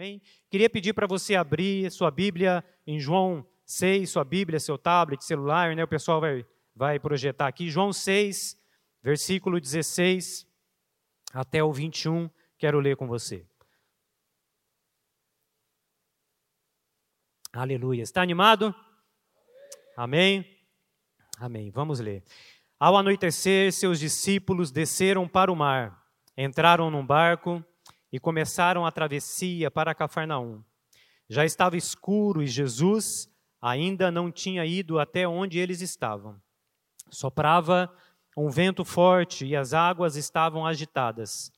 Amém? Queria pedir para você abrir sua Bíblia em João 6, sua Bíblia, seu tablet, celular, né? O pessoal vai, vai projetar aqui. João 6, versículo 16 até o 21, quero ler com você. Aleluia. Está animado? Amém? Amém. Vamos ler. Ao anoitecer, seus discípulos desceram para o mar, entraram num barco e começaram a travessia para Cafarnaum. Já estava escuro e Jesus ainda não tinha ido até onde eles estavam. Soprava um vento forte e as águas estavam agitadas.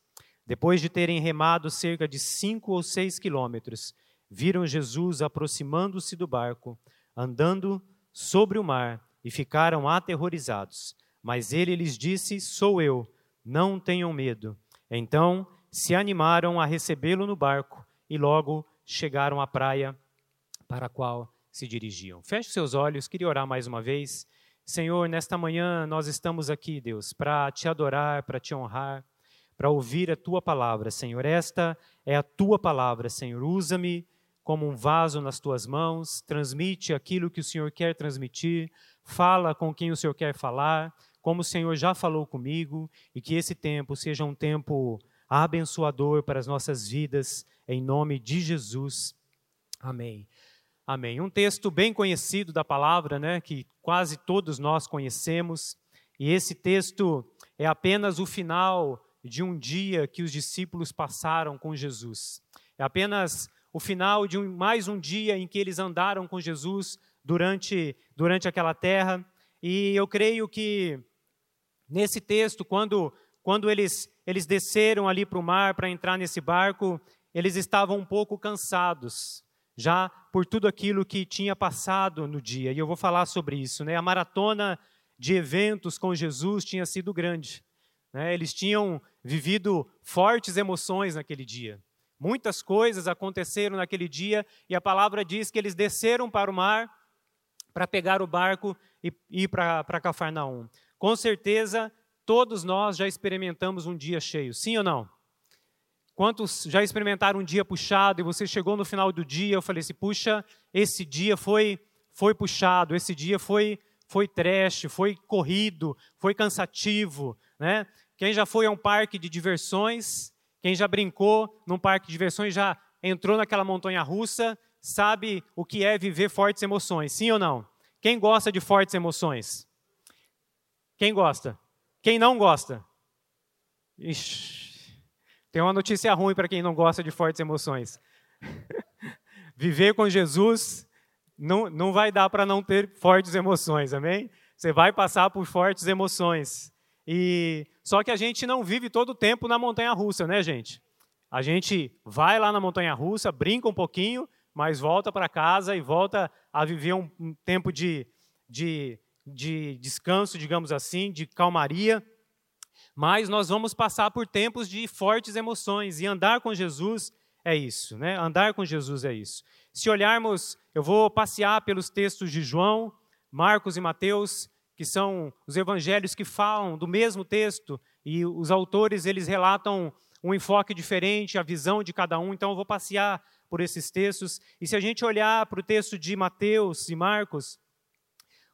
Depois de terem remado cerca de cinco ou seis quilômetros, viram Jesus aproximando-se do barco, andando sobre o mar, e ficaram aterrorizados. Mas ele lhes disse: Sou eu, não tenham medo. Então se animaram a recebê-lo no barco e logo chegaram à praia para a qual se dirigiam. Feche seus olhos, queria orar mais uma vez. Senhor, nesta manhã nós estamos aqui, Deus, para te adorar, para te honrar, para ouvir a tua palavra, Senhor. Esta é a tua palavra, Senhor. Usa-me como um vaso nas tuas mãos, transmite aquilo que o Senhor quer transmitir, fala com quem o Senhor quer falar, como o Senhor já falou comigo, e que esse tempo seja um tempo abençoador para as nossas vidas, em nome de Jesus. Amém. Amém. Um texto bem conhecido da palavra, né, que quase todos nós conhecemos, e esse texto é apenas o final de um dia que os discípulos passaram com Jesus. É apenas o final de um, mais um dia em que eles andaram com Jesus durante, durante aquela terra. E eu creio que nesse texto, quando, quando eles, eles desceram ali para o mar para entrar nesse barco, eles estavam um pouco cansados, já por tudo aquilo que tinha passado no dia. E eu vou falar sobre isso. Né? A maratona de eventos com Jesus tinha sido grande. Né? Eles tinham vivido fortes emoções naquele dia. Muitas coisas aconteceram naquele dia e a palavra diz que eles desceram para o mar para pegar o barco e ir para Cafarnaum. Com certeza, todos nós já experimentamos um dia cheio, sim ou não? Quantos já experimentaram um dia puxado e você chegou no final do dia, eu falei assim, puxa, esse dia foi foi puxado, esse dia foi foi trash, foi corrido, foi cansativo, né? Quem já foi a um parque de diversões quem já brincou num parque de diversões, já entrou naquela montanha russa, sabe o que é viver fortes emoções, sim ou não? Quem gosta de fortes emoções? Quem gosta? Quem não gosta? Ixi, tem uma notícia ruim para quem não gosta de fortes emoções. Viver com Jesus não, não vai dar para não ter fortes emoções, amém? Você vai passar por fortes emoções. E só que a gente não vive todo o tempo na montanha russa, né, gente? A gente vai lá na montanha russa, brinca um pouquinho, mas volta para casa e volta a viver um, um tempo de, de, de descanso, digamos assim, de calmaria. Mas nós vamos passar por tempos de fortes emoções e andar com Jesus é isso, né? Andar com Jesus é isso. Se olharmos, eu vou passear pelos textos de João, Marcos e Mateus, que são os evangelhos que falam do mesmo texto e os autores eles relatam um enfoque diferente, a visão de cada um. Então eu vou passear por esses textos e se a gente olhar para o texto de Mateus e Marcos,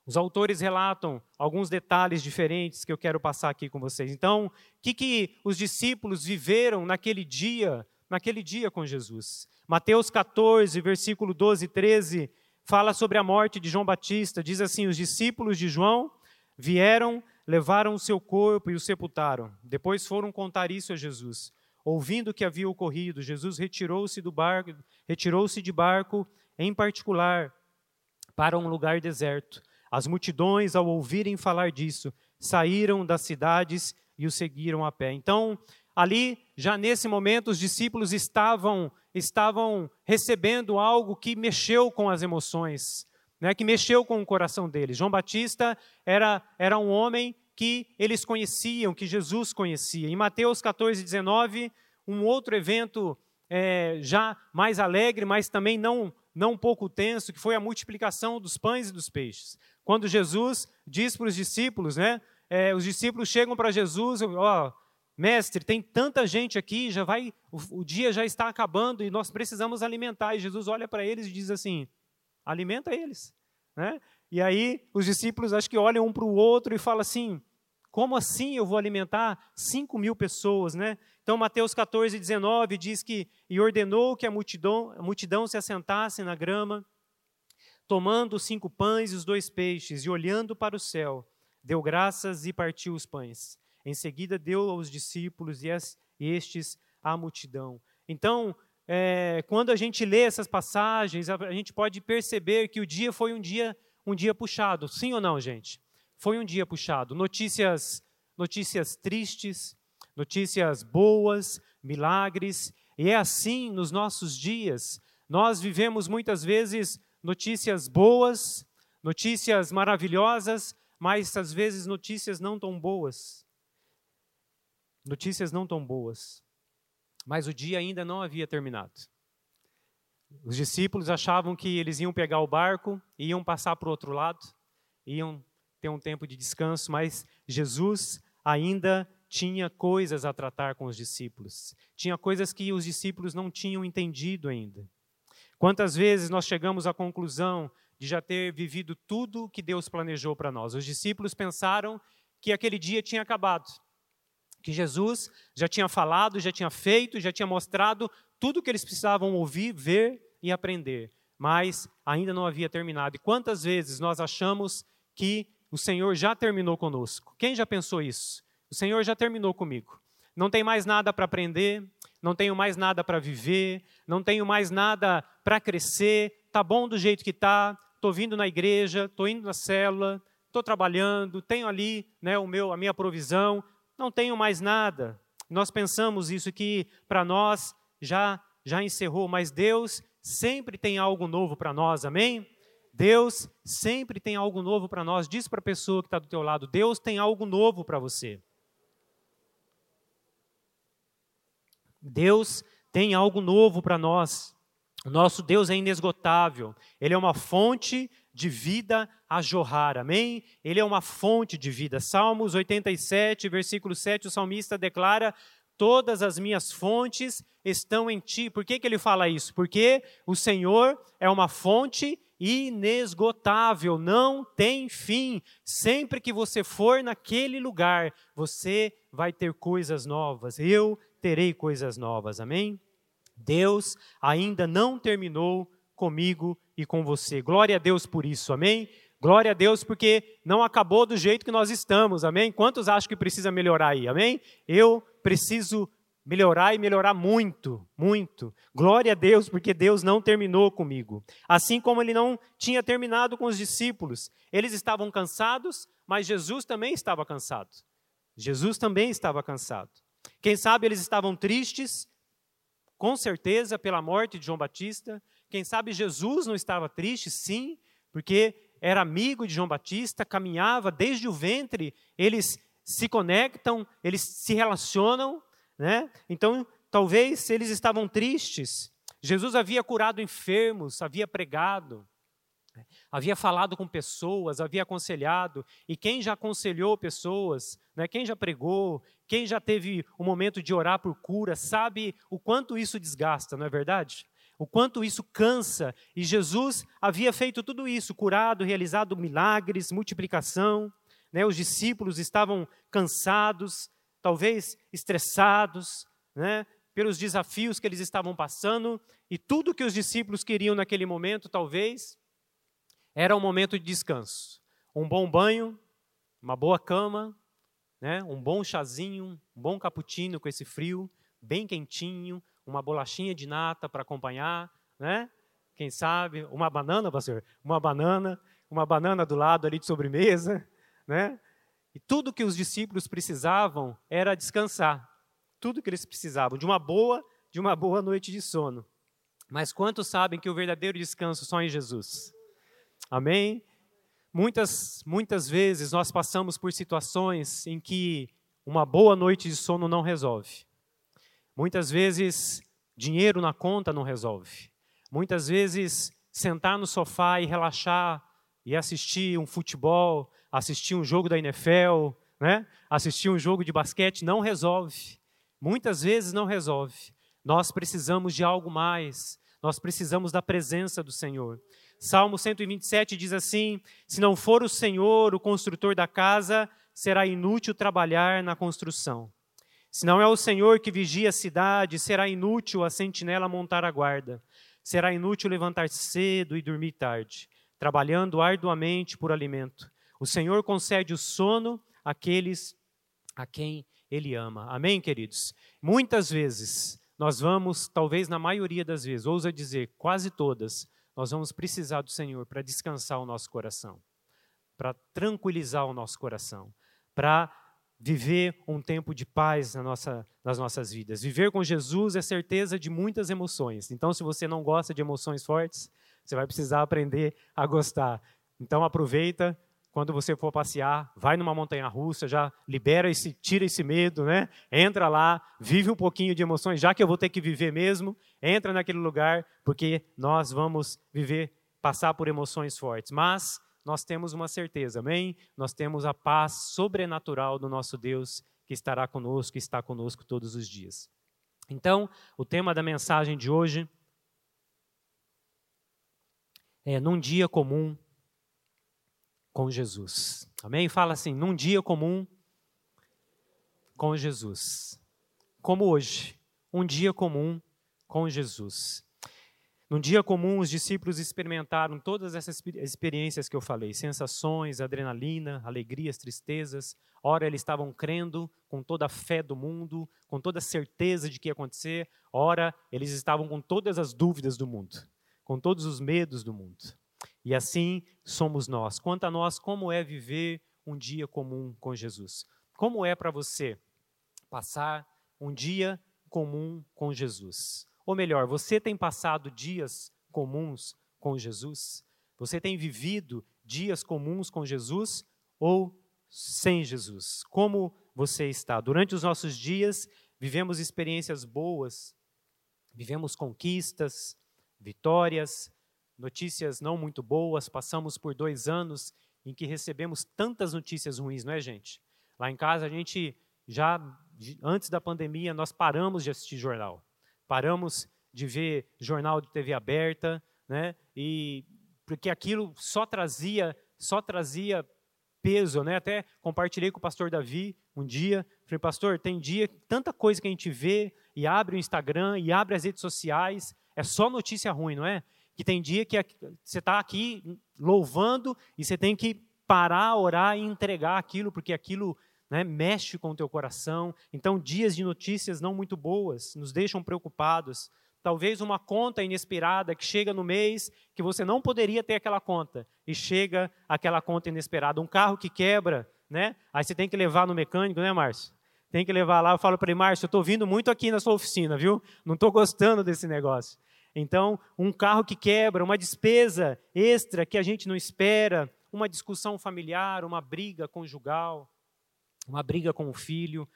os autores relatam alguns detalhes diferentes que eu quero passar aqui com vocês. Então, o que, que os discípulos viveram naquele dia, naquele dia com Jesus? Mateus 14, versículo 12 e 13, fala sobre a morte de João Batista. Diz assim: Os discípulos de João vieram, levaram o seu corpo e o sepultaram. Depois foram contar isso a Jesus. Ouvindo o que havia ocorrido, Jesus retirou-se do barco, retirou-se de barco, em particular, para um lugar deserto. As multidões, ao ouvirem falar disso, saíram das cidades e o seguiram a pé. Então, ali, já nesse momento, os discípulos estavam estavam recebendo algo que mexeu com as emoções, né, que mexeu com o coração deles. João Batista era, era um homem que eles conheciam, que Jesus conhecia. Em Mateus 14, 19, um outro evento é, já mais alegre, mas também não, não pouco tenso, que foi a multiplicação dos pães e dos peixes. Quando Jesus diz para os discípulos, né, é, os discípulos chegam para Jesus, ó, Mestre, tem tanta gente aqui, já vai, o, o dia já está acabando e nós precisamos alimentar. E Jesus olha para eles e diz assim: alimenta eles. Né? E aí os discípulos acho que olham um para o outro e falam assim: como assim eu vou alimentar 5 mil pessoas? Né? Então, Mateus 14, 19 diz que, e ordenou que a multidão, a multidão se assentasse na grama, tomando os cinco pães e os dois peixes, e olhando para o céu, deu graças e partiu os pães. Em seguida, deu aos discípulos e estes à multidão. Então, é, quando a gente lê essas passagens, a gente pode perceber que o dia foi um dia, um dia puxado. Sim ou não, gente? Foi um dia puxado. Notícias, notícias tristes, notícias boas, milagres. E é assim nos nossos dias. Nós vivemos muitas vezes notícias boas, notícias maravilhosas, mas às vezes notícias não tão boas. Notícias não tão boas mas o dia ainda não havia terminado. Os discípulos achavam que eles iam pegar o barco, iam passar para o outro lado, iam ter um tempo de descanso, mas Jesus ainda tinha coisas a tratar com os discípulos. Tinha coisas que os discípulos não tinham entendido ainda. Quantas vezes nós chegamos à conclusão de já ter vivido tudo que Deus planejou para nós? Os discípulos pensaram que aquele dia tinha acabado que Jesus já tinha falado, já tinha feito, já tinha mostrado tudo o que eles precisavam ouvir, ver e aprender, mas ainda não havia terminado. E quantas vezes nós achamos que o Senhor já terminou conosco? Quem já pensou isso? O Senhor já terminou comigo. Não tem mais nada para aprender, não tenho mais nada para viver, não tenho mais nada para crescer, tá bom do jeito que tá, estou vindo na igreja, estou indo na célula, estou trabalhando, tenho ali né, o meu, a minha provisão, não tenho mais nada. Nós pensamos isso que para nós já já encerrou, mas Deus sempre tem algo novo para nós, amém? Deus sempre tem algo novo para nós. Diz para a pessoa que está do teu lado, Deus tem algo novo para você. Deus tem algo novo para nós. O nosso Deus é inesgotável. Ele é uma fonte de vida a jorrar, amém? Ele é uma fonte de vida. Salmos 87, versículo 7, o salmista declara: Todas as minhas fontes estão em ti. Por que, que ele fala isso? Porque o Senhor é uma fonte inesgotável, não tem fim. Sempre que você for naquele lugar, você vai ter coisas novas. Eu terei coisas novas, amém? Deus ainda não terminou comigo e com você. Glória a Deus por isso, amém? Glória a Deus porque não acabou do jeito que nós estamos, amém? Quantos acham que precisa melhorar aí, amém? Eu preciso melhorar e melhorar muito, muito. Glória a Deus porque Deus não terminou comigo. Assim como ele não tinha terminado com os discípulos. Eles estavam cansados, mas Jesus também estava cansado. Jesus também estava cansado. Quem sabe eles estavam tristes, com certeza, pela morte de João Batista. Quem sabe Jesus não estava triste, sim, porque era amigo de João Batista, caminhava desde o ventre, eles se conectam, eles se relacionam, né? Então, talvez eles estavam tristes. Jesus havia curado enfermos, havia pregado, havia falado com pessoas, havia aconselhado, e quem já aconselhou pessoas, né, quem já pregou, quem já teve o momento de orar por cura, sabe o quanto isso desgasta, não é verdade? o quanto isso cansa. E Jesus havia feito tudo isso, curado, realizado milagres, multiplicação. Né? Os discípulos estavam cansados, talvez estressados, né? pelos desafios que eles estavam passando. E tudo que os discípulos queriam naquele momento, talvez, era um momento de descanso. Um bom banho, uma boa cama, né? um bom chazinho, um bom cappuccino com esse frio, bem quentinho, uma bolachinha de nata para acompanhar, né? Quem sabe, uma banana, pastor? Uma banana, uma banana do lado ali de sobremesa, né? E tudo que os discípulos precisavam era descansar. Tudo que eles precisavam de uma boa, de uma boa noite de sono. Mas quantos sabem que o verdadeiro descanso só em Jesus? Amém? Muitas, muitas vezes nós passamos por situações em que uma boa noite de sono não resolve. Muitas vezes, dinheiro na conta não resolve. Muitas vezes, sentar no sofá e relaxar e assistir um futebol, assistir um jogo da NFL, né? Assistir um jogo de basquete não resolve. Muitas vezes não resolve. Nós precisamos de algo mais. Nós precisamos da presença do Senhor. Salmo 127 diz assim: Se não for o Senhor o construtor da casa, será inútil trabalhar na construção. Se não é o Senhor que vigia a cidade, será inútil a sentinela montar a guarda. Será inútil levantar cedo e dormir tarde, trabalhando arduamente por alimento. O Senhor concede o sono àqueles a quem Ele ama. Amém, queridos? Muitas vezes, nós vamos, talvez na maioria das vezes, ousa dizer, quase todas, nós vamos precisar do Senhor para descansar o nosso coração, para tranquilizar o nosso coração, para viver um tempo de paz na nossa, nas nossas vidas. Viver com Jesus é certeza de muitas emoções. Então, se você não gosta de emoções fortes, você vai precisar aprender a gostar. Então, aproveita quando você for passear, vai numa montanha russa, já libera esse, tira esse medo, né? Entra lá, vive um pouquinho de emoções, já que eu vou ter que viver mesmo, entra naquele lugar, porque nós vamos viver, passar por emoções fortes. Mas nós temos uma certeza, amém? Nós temos a paz sobrenatural do nosso Deus que estará conosco, que está conosco todos os dias. Então, o tema da mensagem de hoje é num dia comum com Jesus. Amém? Fala assim, num dia comum com Jesus. Como hoje, um dia comum com Jesus. Num dia comum, os discípulos experimentaram todas essas experiências que eu falei: sensações, adrenalina, alegrias, tristezas. Ora, eles estavam crendo com toda a fé do mundo, com toda a certeza de que ia acontecer. Ora, eles estavam com todas as dúvidas do mundo, com todos os medos do mundo. E assim somos nós. Quanto a nós, como é viver um dia comum com Jesus? Como é para você passar um dia comum com Jesus? Ou melhor, você tem passado dias comuns com Jesus? Você tem vivido dias comuns com Jesus ou sem Jesus? Como você está? Durante os nossos dias, vivemos experiências boas, vivemos conquistas, vitórias, notícias não muito boas. Passamos por dois anos em que recebemos tantas notícias ruins, não é, gente? Lá em casa, a gente já, antes da pandemia, nós paramos de assistir jornal paramos de ver jornal de TV aberta, né? E porque aquilo só trazia, só trazia peso, né? Até compartilhei com o pastor Davi um dia, falei: "Pastor, tem dia tanta coisa que a gente vê e abre o Instagram e abre as redes sociais, é só notícia ruim, não é? Que tem dia que você está aqui louvando e você tem que parar, orar e entregar aquilo, porque aquilo né, mexe com o teu coração. Então, dias de notícias não muito boas nos deixam preocupados. Talvez uma conta inesperada que chega no mês que você não poderia ter aquela conta e chega aquela conta inesperada. Um carro que quebra, né? Aí você tem que levar no mecânico, né, Márcio? Tem que levar lá. Eu falo para ele, Márcio, eu estou vindo muito aqui na sua oficina, viu? Não estou gostando desse negócio. Então, um carro que quebra, uma despesa extra que a gente não espera, uma discussão familiar, uma briga conjugal uma briga com o filho,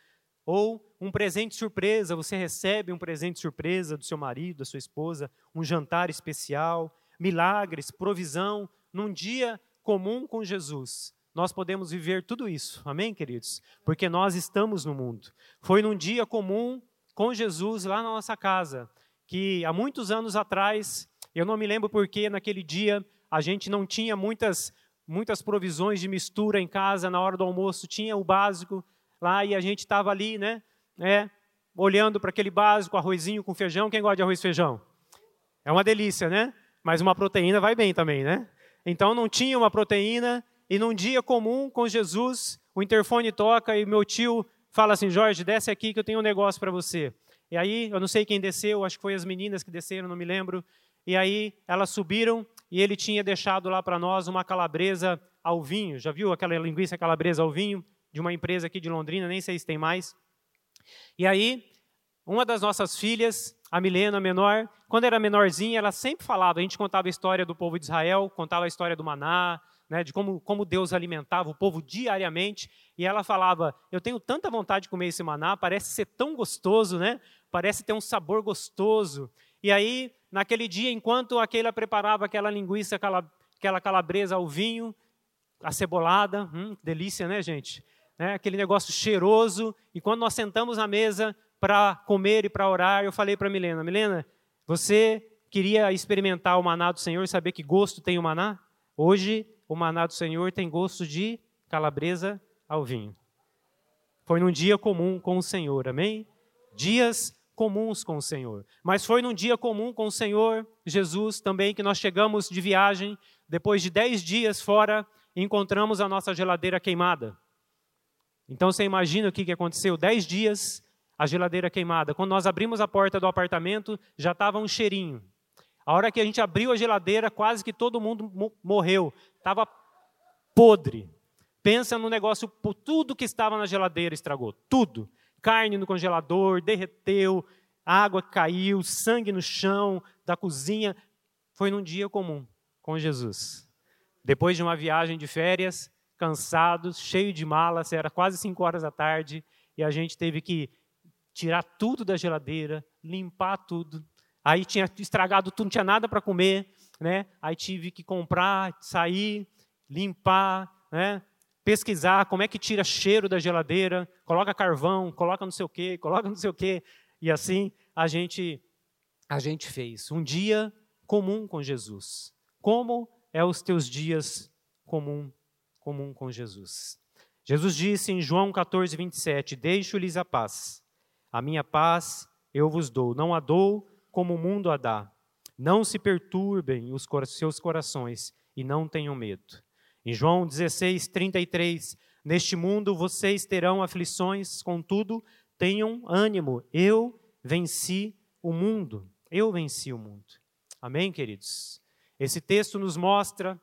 ou um presente surpresa, você recebe um presente surpresa do seu marido, da sua esposa, um jantar especial, milagres, provisão, num dia comum com Jesus. Nós podemos viver tudo isso, amém, queridos? Porque nós estamos no mundo. Foi num dia comum com Jesus lá na nossa casa, que há muitos anos atrás, eu não me lembro porque naquele dia a gente não tinha muitas muitas provisões de mistura em casa na hora do almoço, tinha o básico lá e a gente estava ali, né, né, olhando para aquele básico, arrozinho com feijão. Quem gosta de arroz e feijão? É uma delícia, né? Mas uma proteína vai bem também, né? Então não tinha uma proteína e num dia comum com Jesus, o interfone toca e meu tio fala assim: Jorge, desce aqui que eu tenho um negócio para você. E aí, eu não sei quem desceu, acho que foi as meninas que desceram, não me lembro. E aí elas subiram e ele tinha deixado lá para nós uma calabresa ao vinho. Já viu aquela linguiça calabresa ao vinho de uma empresa aqui de Londrina? Nem sei se tem mais. E aí, uma das nossas filhas, a Milena, menor, quando era menorzinha, ela sempre falava, a gente contava a história do povo de Israel, contava a história do maná, né, de como, como Deus alimentava o povo diariamente, e ela falava, eu tenho tanta vontade de comer esse maná, parece ser tão gostoso, né? Parece ter um sabor gostoso. E aí, naquele dia, enquanto aquela preparava aquela linguiça, aquela, calabresa ao vinho, acebolada, hum, delícia, né, gente? né, aquele negócio cheiroso. E quando nós sentamos na mesa para comer e para orar, eu falei para Milena: Milena, você queria experimentar o maná do Senhor e saber que gosto tem o maná? Hoje, o maná do Senhor tem gosto de calabresa ao vinho. Foi num dia comum com o Senhor, amém? Dias comuns com o Senhor. Mas foi num dia comum com o Senhor Jesus também que nós chegamos de viagem, depois de dez dias fora, encontramos a nossa geladeira queimada. Então você imagina o que aconteceu? Dez dias, a geladeira queimada. Quando nós abrimos a porta do apartamento, já estava um cheirinho. A hora que a gente abriu a geladeira, quase que todo mundo morreu. Estava podre. Pensa no negócio, tudo que estava na geladeira estragou. Tudo. Carne no congelador, derreteu, água caiu, sangue no chão da cozinha. Foi num dia comum com Jesus. Depois de uma viagem de férias, cansados, cheio de malas, era quase 5 horas da tarde, e a gente teve que tirar tudo da geladeira, limpar tudo, Aí tinha estragado tudo, não tinha nada para comer, né? Aí tive que comprar, sair, limpar, né? Pesquisar como é que tira cheiro da geladeira, coloca carvão, coloca não sei o quê, coloca não sei o quê, e assim a gente a gente fez. Um dia comum com Jesus. Como é os teus dias comum comum com Jesus? Jesus disse em João 14, 27, Deixo-lhes a paz. A minha paz eu vos dou. Não a dou como o mundo a dá. Não se perturbem os seus corações e não tenham medo. Em João 16, 33, neste mundo vocês terão aflições, contudo, tenham ânimo. Eu venci o mundo. Eu venci o mundo. Amém, queridos? Esse texto nos mostra,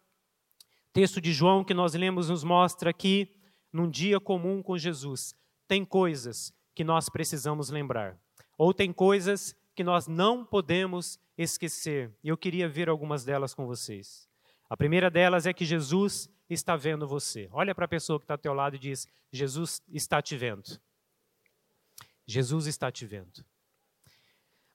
texto de João que nós lemos nos mostra que num dia comum com Jesus, tem coisas que nós precisamos lembrar. Ou tem coisas que nós não podemos esquecer. Eu queria ver algumas delas com vocês. A primeira delas é que Jesus está vendo você. Olha para a pessoa que está ao teu lado e diz: Jesus está te vendo. Jesus está te vendo.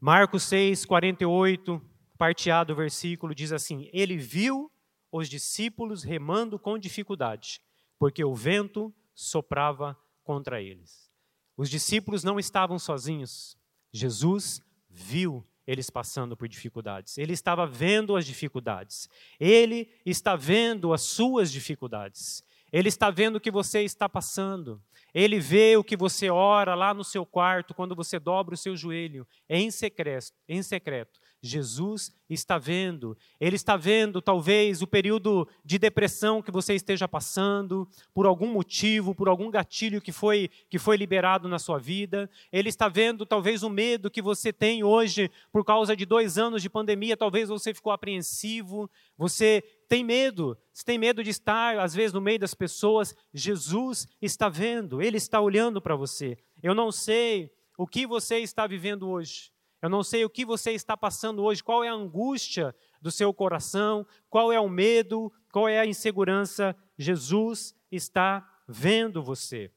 Marcos 6, 48, parte A do versículo, diz assim: Ele viu os discípulos remando com dificuldade, porque o vento soprava contra eles. Os discípulos não estavam sozinhos. Jesus viu eles passando por dificuldades. Ele estava vendo as dificuldades. Ele está vendo as suas dificuldades. Ele está vendo o que você está passando. Ele vê o que você ora lá no seu quarto, quando você dobra o seu joelho, em secreto. Em secreto. Jesus está vendo. Ele está vendo, talvez, o período de depressão que você esteja passando, por algum motivo, por algum gatilho que foi, que foi liberado na sua vida. Ele está vendo, talvez, o medo que você tem hoje por causa de dois anos de pandemia. Talvez você ficou apreensivo, você tem medo, você tem medo de estar, às vezes, no meio das pessoas. Jesus está vendo, ele está olhando para você. Eu não sei o que você está vivendo hoje. Eu não sei o que você está passando hoje, qual é a angústia do seu coração, qual é o medo, qual é a insegurança. Jesus está vendo você.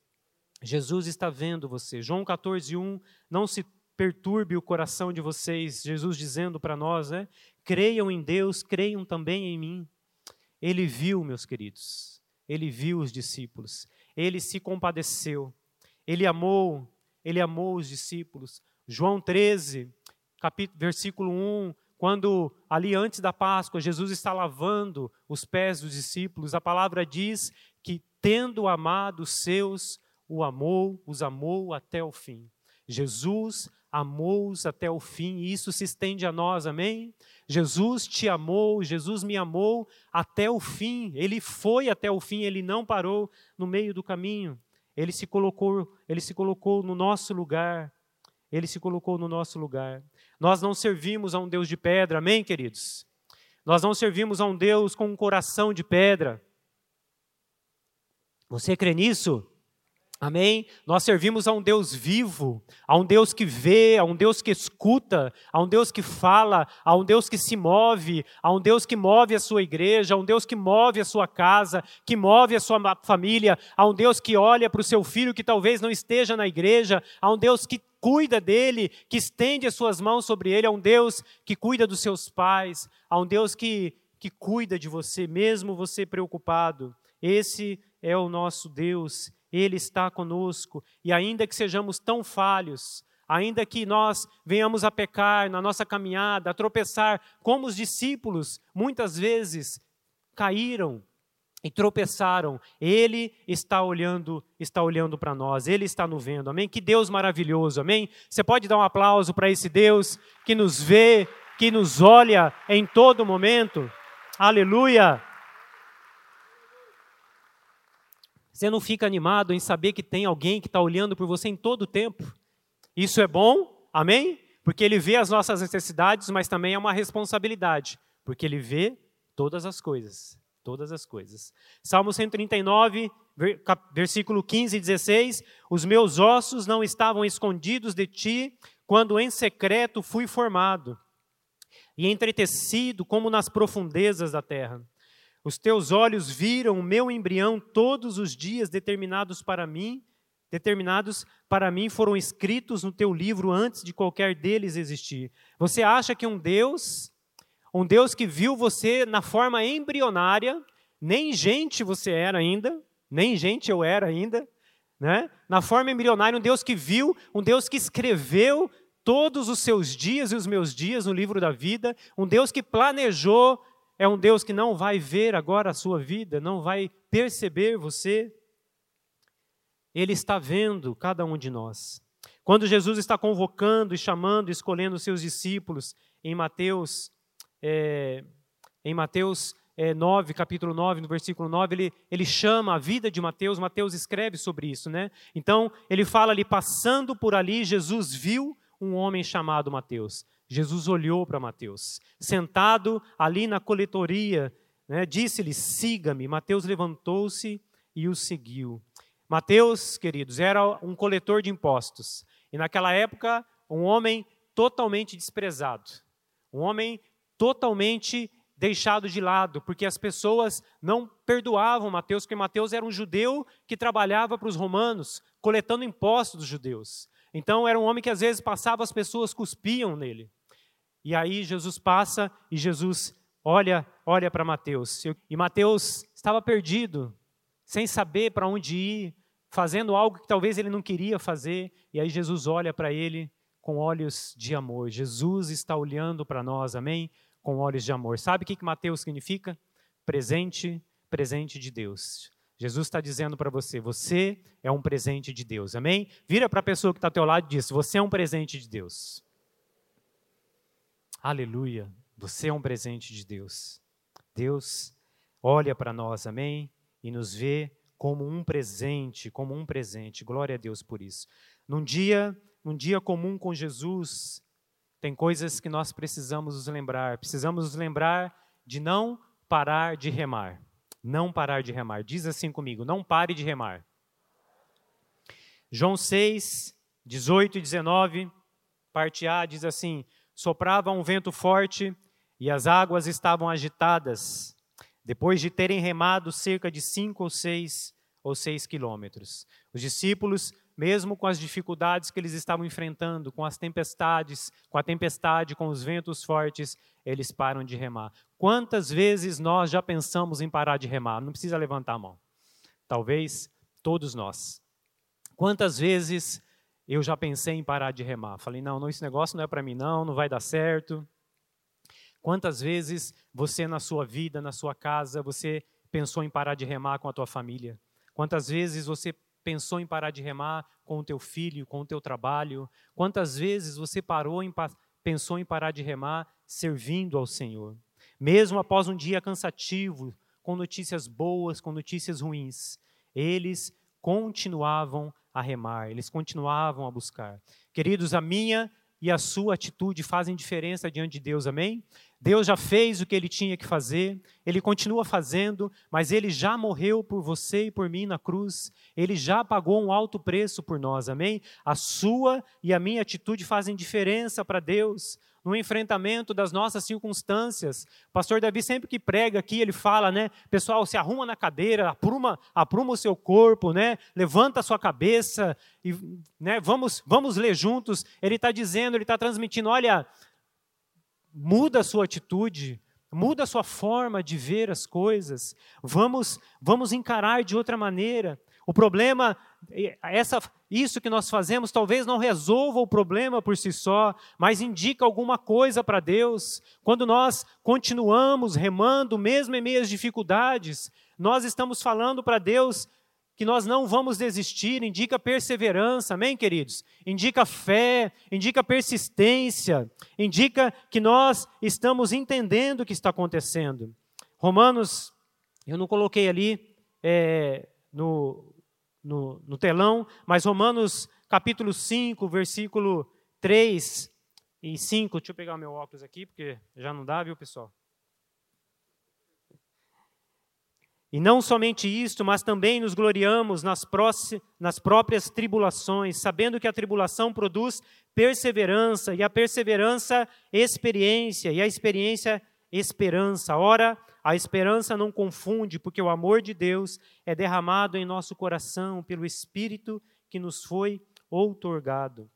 Jesus está vendo você. João 14, 1. Não se perturbe o coração de vocês. Jesus dizendo para nós, né? Creiam em Deus, creiam também em mim. Ele viu, meus queridos. Ele viu os discípulos. Ele se compadeceu. Ele amou, ele amou os discípulos. João 13, capítulo, versículo 1, quando ali antes da Páscoa, Jesus está lavando os pés dos discípulos, a palavra diz que, tendo amado os seus, o amou, os amou até o fim. Jesus amou-os até o fim, e isso se estende a nós, amém? Jesus te amou, Jesus me amou até o fim, ele foi até o fim, ele não parou no meio do caminho, ele se colocou, ele se colocou no nosso lugar, ele se colocou no nosso lugar. Nós não servimos a um Deus de pedra, amém, queridos? Nós não servimos a um Deus com um coração de pedra. Você crê nisso? Amém? Nós servimos a um Deus vivo, a um Deus que vê, a um Deus que escuta, a um Deus que fala, a um Deus que se move, a um Deus que move a sua igreja, a um Deus que move a sua casa, que move a sua família, a um Deus que olha para o seu filho que talvez não esteja na igreja, a um Deus que cuida dele, que estende as suas mãos sobre ele, a um Deus que cuida dos seus pais, a um Deus que, que cuida de você, mesmo você preocupado. Esse é o nosso Deus Ele está conosco. E ainda que sejamos tão falhos, ainda que nós venhamos a pecar na nossa caminhada, a tropeçar, como os discípulos muitas vezes caíram e tropeçaram, ele está olhando, está olhando para nós, ele está nos vendo. Amém? Que Deus maravilhoso. Amém? Você pode dar um aplauso para esse Deus que nos vê, que nos olha em todo momento. Aleluia! Você não fica animado em saber que tem alguém que está olhando por você em todo o tempo? Isso é bom, amém? Porque ele vê as nossas necessidades, mas também é uma responsabilidade, porque ele vê todas as coisas. Todas as coisas. Salmo 139, versículo 15 e 16: Os meus ossos não estavam escondidos de ti, quando em secreto fui formado, e entretecido como nas profundezas da terra. Os teus olhos viram o meu embrião todos os dias determinados para mim, determinados para mim foram escritos no teu livro antes de qualquer deles existir. Você acha que um Deus, um Deus que viu você na forma embrionária, nem gente você era ainda, nem gente eu era ainda, né? Na forma embrionária, um Deus que viu, um Deus que escreveu todos os seus dias e os meus dias no livro da vida, um Deus que planejou é um Deus que não vai ver agora a sua vida, não vai perceber você. Ele está vendo cada um de nós. Quando Jesus está convocando e chamando, escolhendo seus discípulos em Mateus, é, em Mateus é, 9, capítulo 9, no versículo 9, ele, ele chama a vida de Mateus, Mateus escreve sobre isso, né? Então, ele fala ali, passando por ali, Jesus viu um homem chamado Mateus. Jesus olhou para Mateus, sentado ali na coletoria, né, disse-lhe: siga-me. Mateus levantou-se e o seguiu. Mateus, queridos, era um coletor de impostos. E naquela época, um homem totalmente desprezado. Um homem totalmente deixado de lado, porque as pessoas não perdoavam Mateus, porque Mateus era um judeu que trabalhava para os romanos, coletando impostos dos judeus. Então era um homem que às vezes passava, as pessoas cuspiam nele. E aí Jesus passa e Jesus olha, olha para Mateus. E Mateus estava perdido, sem saber para onde ir, fazendo algo que talvez ele não queria fazer. E aí Jesus olha para ele com olhos de amor. Jesus está olhando para nós, amém? Com olhos de amor. Sabe o que, que Mateus significa? Presente, presente de Deus. Jesus está dizendo para você: você é um presente de Deus, amém? Vira para a pessoa que está ao teu lado e diz: você é um presente de Deus. Aleluia. Você é um presente de Deus. Deus olha para nós, amém? E nos vê como um presente, como um presente. Glória a Deus por isso. Num dia, num dia comum com Jesus, tem coisas que nós precisamos nos lembrar. Precisamos nos lembrar de não parar de remar. Não parar de remar. Diz assim comigo: não pare de remar. João 6, 18 e 19, parte A, diz assim: soprava um vento forte e as águas estavam agitadas, depois de terem remado cerca de cinco ou seis ou seis quilômetros. Os discípulos, mesmo com as dificuldades que eles estavam enfrentando, com as tempestades, com a tempestade, com os ventos fortes, eles param de remar. Quantas vezes nós já pensamos em parar de remar? Não precisa levantar a mão. Talvez todos nós. Quantas vezes eu já pensei em parar de remar. Falei, não, não esse negócio não é para mim, não, não vai dar certo. Quantas vezes você na sua vida, na sua casa, você pensou em parar de remar com a tua família? Quantas vezes você pensou em parar de remar com o teu filho, com o teu trabalho? Quantas vezes você parou em, pensou em parar de remar servindo ao Senhor? Mesmo após um dia cansativo, com notícias boas, com notícias ruins, eles continuavam a remar, eles continuavam a buscar. Queridos, a minha e a sua atitude fazem diferença diante de Deus, amém? Deus já fez o que ele tinha que fazer, ele continua fazendo, mas ele já morreu por você e por mim na cruz, ele já pagou um alto preço por nós, amém? A sua e a minha atitude fazem diferença para Deus no enfrentamento das nossas circunstâncias. O pastor Davi sempre que prega aqui, ele fala, né, pessoal, se arruma na cadeira, apruma, apruma o seu corpo, né, levanta a sua cabeça e, né, vamos, vamos ler juntos. Ele está dizendo, ele está transmitindo, olha, muda a sua atitude, muda a sua forma de ver as coisas. Vamos, vamos encarar de outra maneira. O problema essa, isso que nós fazemos talvez não resolva o problema por si só, mas indica alguma coisa para Deus. Quando nós continuamos remando, mesmo em meio às dificuldades, nós estamos falando para Deus que nós não vamos desistir, indica perseverança, amém, queridos? Indica fé, indica persistência, indica que nós estamos entendendo o que está acontecendo. Romanos, eu não coloquei ali é, no, no, no telão, mas Romanos capítulo 5, versículo 3 e 5, deixa eu pegar meu óculos aqui, porque já não dá, viu, pessoal? E não somente isto, mas também nos gloriamos nas, nas, próprias tribulações, sabendo que a tribulação produz perseverança, e a perseverança, experiência, e a experiência, esperança. Ora, a esperança não confunde, porque o amor de Deus é derramado em nosso coração pelo Espírito que nos foi outorgado.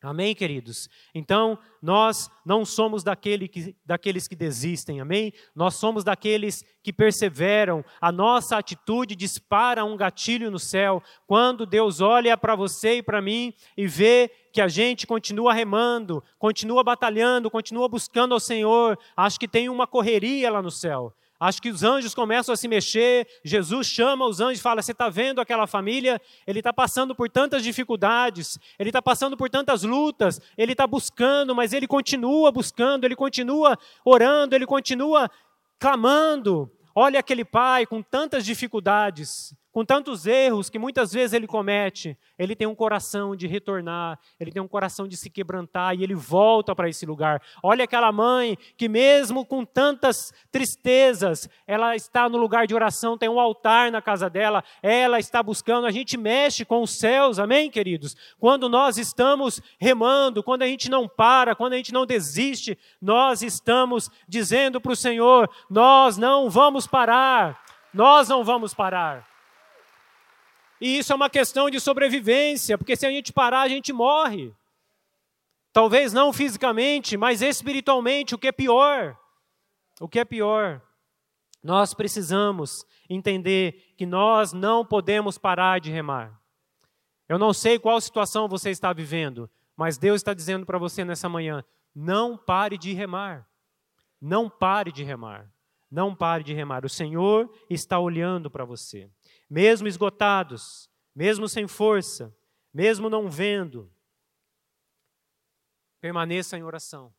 Amém, queridos? Então, nós não somos daquele que, daqueles que desistem, amém? Nós somos daqueles que perseveram. A nossa atitude dispara um gatilho no céu. Quando Deus olha para você e para mim e vê que a gente continua remando, continua batalhando, continua buscando ao Senhor, acho que tem uma correria lá no céu. Acho que os anjos começam a se mexer. Jesus chama os anjos e fala: Você está vendo aquela família? Ele está passando por tantas dificuldades, ele está passando por tantas lutas, ele está buscando, mas ele continua buscando, ele continua orando, ele continua clamando. Olha aquele pai com tantas dificuldades, com tantos erros que muitas vezes ele comete, ele tem um coração de retornar, ele tem um coração de se quebrantar e ele volta para esse lugar. Olha aquela mãe que, mesmo com tantas tristezas, ela está no lugar de oração, tem um altar na casa dela, ela está buscando. A gente mexe com os céus, amém, queridos? Quando nós estamos remando, quando a gente não para, quando a gente não desiste, nós estamos dizendo para o Senhor: nós não vamos parar, nós não vamos parar. E isso é uma questão de sobrevivência, porque se a gente parar, a gente morre. Talvez não fisicamente, mas espiritualmente, o que é pior. O que é pior. Nós precisamos entender que nós não podemos parar de remar. Eu não sei qual situação você está vivendo, mas Deus está dizendo para você nessa manhã: não pare de remar. Não pare de remar. Não pare de remar. O Senhor está olhando para você mesmo esgotados, mesmo sem força, mesmo não vendo, permaneça em oração,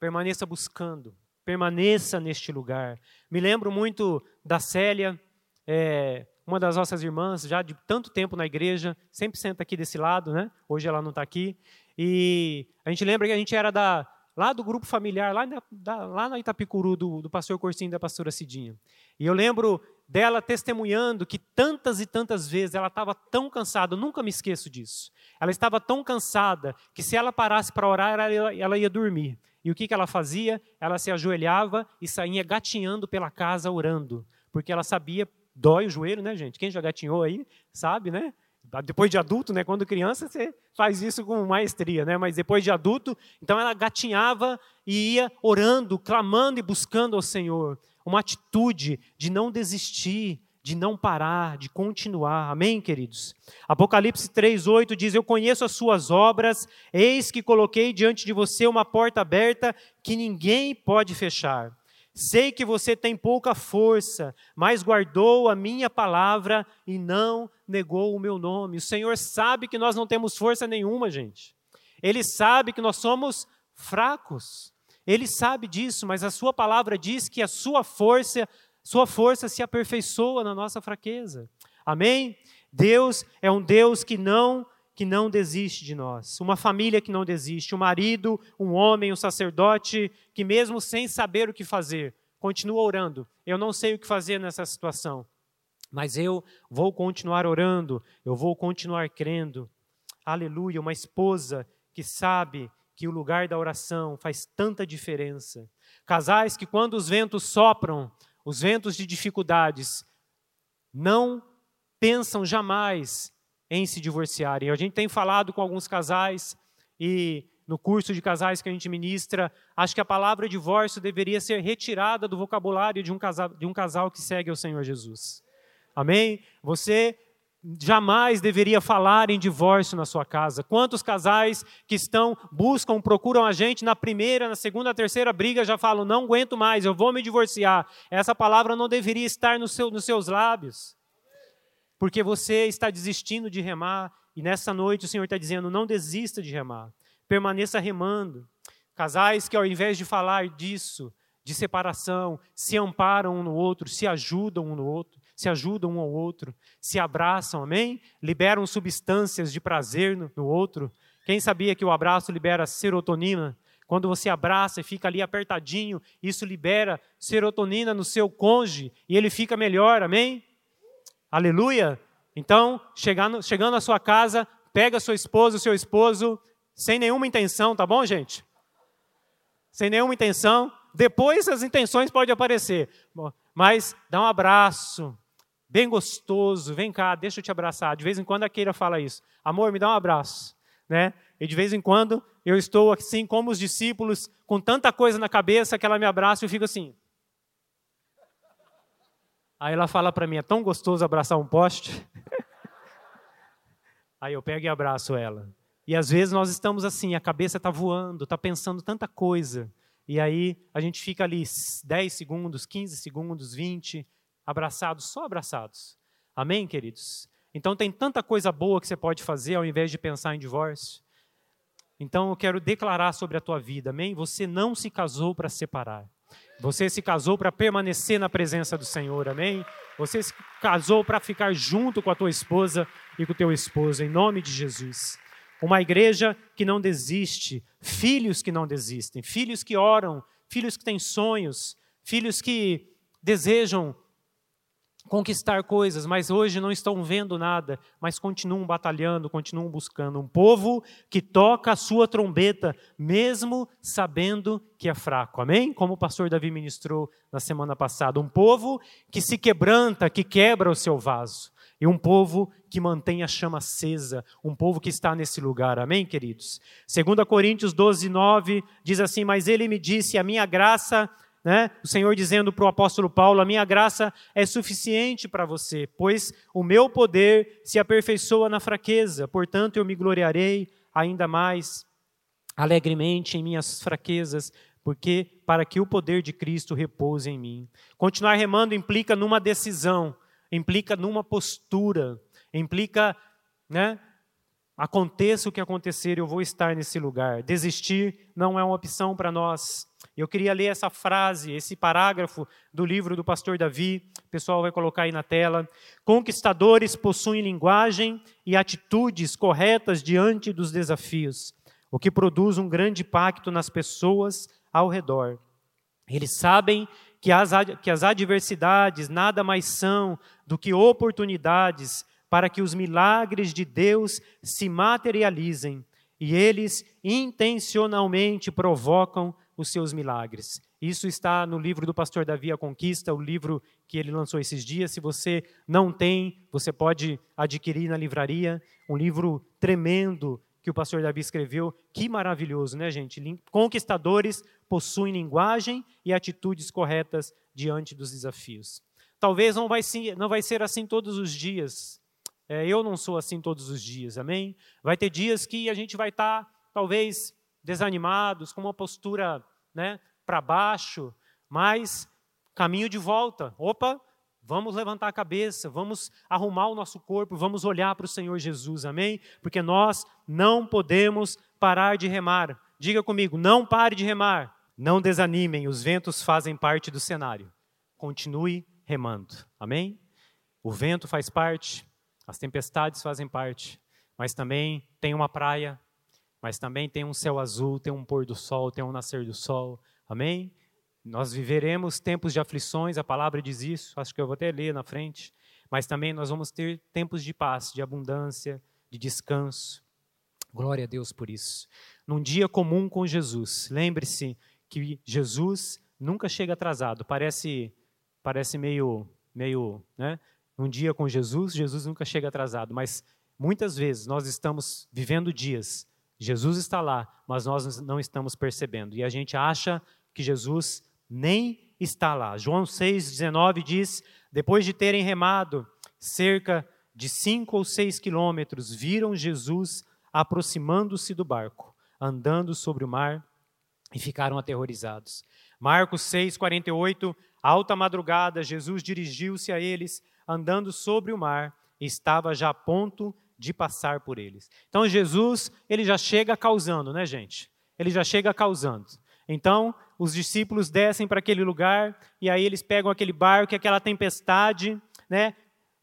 permaneça buscando, permaneça neste lugar. Me lembro muito da Célia, é, uma das nossas irmãs, já de tanto tempo na igreja, sempre senta aqui desse lado, né? Hoje ela não está aqui. E a gente lembra que a gente era da, lá do grupo familiar, lá, na, da, lá na Itapicuru, do, do pastor Corsinho e da pastora Cidinha. E eu lembro dela testemunhando que tantas e tantas vezes ela estava tão cansada, nunca me esqueço disso. Ela estava tão cansada que se ela parasse para orar, ela, ela ia dormir. E o que, que ela fazia? Ela se ajoelhava e saía gatinhando pela casa orando, porque ela sabia, dói o joelho, né, gente? Quem já gatinhou aí sabe, né? Depois de adulto, né? Quando criança, você faz isso com maestria, né? Mas depois de adulto, então ela gatinhava e ia orando, clamando e buscando ao Senhor uma atitude de não desistir, de não parar, de continuar. Amém, queridos? Apocalipse 3:8 diz: "Eu conheço as suas obras, eis que coloquei diante de você uma porta aberta que ninguém pode fechar. Sei que você tem pouca força, mas guardou a minha palavra e não negou o meu nome." O Senhor sabe que nós não temos força nenhuma, gente. Ele sabe que nós somos fracos. Ele sabe disso, mas a sua palavra diz que a sua força, sua força se aperfeiçoa na nossa fraqueza. Amém? Deus é um Deus que não que não desiste de nós. Uma família que não desiste, um marido, um homem, um sacerdote que mesmo sem saber o que fazer, continua orando. Eu não sei o que fazer nessa situação, mas eu vou continuar orando, eu vou continuar crendo. Aleluia, uma esposa que sabe que o lugar da oração faz tanta diferença. Casais que, quando os ventos sopram, os ventos de dificuldades, não pensam jamais em se divorciarem. A gente tem falado com alguns casais e no curso de casais que a gente ministra, acho que a palavra divórcio deveria ser retirada do vocabulário de um casal, de um casal que segue o Senhor Jesus. Amém? Você jamais deveria falar em divórcio na sua casa. Quantos casais que estão, buscam, procuram a gente na primeira, na segunda, terceira briga já falam: não aguento mais, eu vou me divorciar. Essa palavra não deveria estar no seu, nos seus lábios, porque você está desistindo de remar e nessa noite o Senhor está dizendo: não desista de remar, permaneça remando. Casais que ao invés de falar disso, de separação, se amparam um no outro, se ajudam um no outro se ajudam um ao outro, se abraçam, amém? Liberam substâncias de prazer no, no outro. Quem sabia que o abraço libera serotonina? Quando você abraça e fica ali apertadinho, isso libera serotonina no seu cônjuge e ele fica melhor, amém? Aleluia! Então, chegando, chegando à sua casa, pega sua esposa, seu esposo, sem nenhuma intenção, tá bom, gente? Sem nenhuma intenção. Depois as intenções podem aparecer, mas dá um abraço, bem gostoso, vem cá, deixa eu te abraçar. De vez em quando a Keira fala isso. Amor, me dá um abraço. Né? E de vez em quando eu estou assim como os discípulos, com tanta coisa na cabeça que ela me abraça e eu fico assim. Aí ela fala para mim, é tão gostoso abraçar um poste. Aí eu pego e abraço ela. E às vezes nós estamos assim, a cabeça está voando, está pensando tanta coisa. E aí a gente fica ali 10 segundos, 15 segundos, 20, abraçados, só abraçados. Amém, queridos? Então tem tanta coisa boa que você pode fazer ao invés de pensar em divórcio. Então eu quero declarar sobre a tua vida, amém? Você não se casou para separar. Você se casou para permanecer na presença do Senhor, amém? Você se casou para ficar junto com a tua esposa e com o teu esposo, em nome de Jesus. Uma igreja que não desiste, filhos que não desistem, filhos que oram, filhos que têm sonhos, filhos que desejam conquistar coisas, mas hoje não estão vendo nada, mas continuam batalhando, continuam buscando. Um povo que toca a sua trombeta, mesmo sabendo que é fraco. Amém? Como o pastor Davi ministrou na semana passada. Um povo que se quebranta, que quebra o seu vaso. E um povo que mantém a chama acesa, um povo que está nesse lugar, amém, queridos? 2 Coríntios 12, 9 diz assim: Mas ele me disse, a minha graça né? O Senhor dizendo para o apóstolo Paulo: A minha graça é suficiente para você, pois o meu poder se aperfeiçoa na fraqueza, portanto eu me gloriarei ainda mais alegremente em minhas fraquezas, porque para que o poder de Cristo repouse em mim. Continuar remando implica numa decisão, implica numa postura, implica, né? Aconteça o que acontecer, eu vou estar nesse lugar. Desistir não é uma opção para nós. Eu queria ler essa frase, esse parágrafo do livro do pastor Davi, o pessoal vai colocar aí na tela. Conquistadores possuem linguagem e atitudes corretas diante dos desafios, o que produz um grande impacto nas pessoas ao redor. Eles sabem que as, que as adversidades nada mais são do que oportunidades para que os milagres de Deus se materializem, e eles intencionalmente provocam os seus milagres. Isso está no livro do pastor Davi A Conquista, o livro que ele lançou esses dias. Se você não tem, você pode adquirir na livraria. Um livro tremendo que o pastor Davi escreveu. Que maravilhoso, né, gente? Conquistadores possuem linguagem e atitudes corretas diante dos desafios. Talvez não vai, ser, assim todos os dias. É, eu não sou assim todos os dias, amém? Vai ter dias que a gente vai estar, talvez, desanimados, com uma postura né, para baixo, mas caminho de volta. Opa, vamos levantar a cabeça, vamos arrumar o nosso corpo, vamos olhar para o Senhor Jesus, amém? Porque nós não podemos parar de remar. Diga comigo, não pare de remar. Não desanimem, os ventos fazem parte do cenário. Continue remando, amém? O vento faz parte, as tempestades fazem parte, mas também tem uma praia, mas também tem um céu azul, tem um pôr do sol, tem um nascer do sol. Amém? Nós viveremos tempos de aflições, a palavra diz isso, acho que eu vou até ler na frente, mas também nós vamos ter tempos de paz, de abundância, de descanso. Glória a Deus por isso. Num dia comum com Jesus, lembre-se que Jesus nunca chega atrasado. Parece parece meio meio, né? Num dia com Jesus, Jesus nunca chega atrasado, mas muitas vezes nós estamos vivendo dias Jesus está lá, mas nós não estamos percebendo. E a gente acha que Jesus nem está lá. João 6,19 diz: depois de terem remado cerca de cinco ou seis quilômetros, viram Jesus aproximando-se do barco, andando sobre o mar, e ficaram aterrorizados. Marcos 6, 48, alta madrugada, Jesus dirigiu-se a eles, andando sobre o mar, e estava já a ponto de passar por eles. Então Jesus, ele já chega causando, né, gente? Ele já chega causando. Então, os discípulos descem para aquele lugar e aí eles pegam aquele barco, aquela tempestade, né?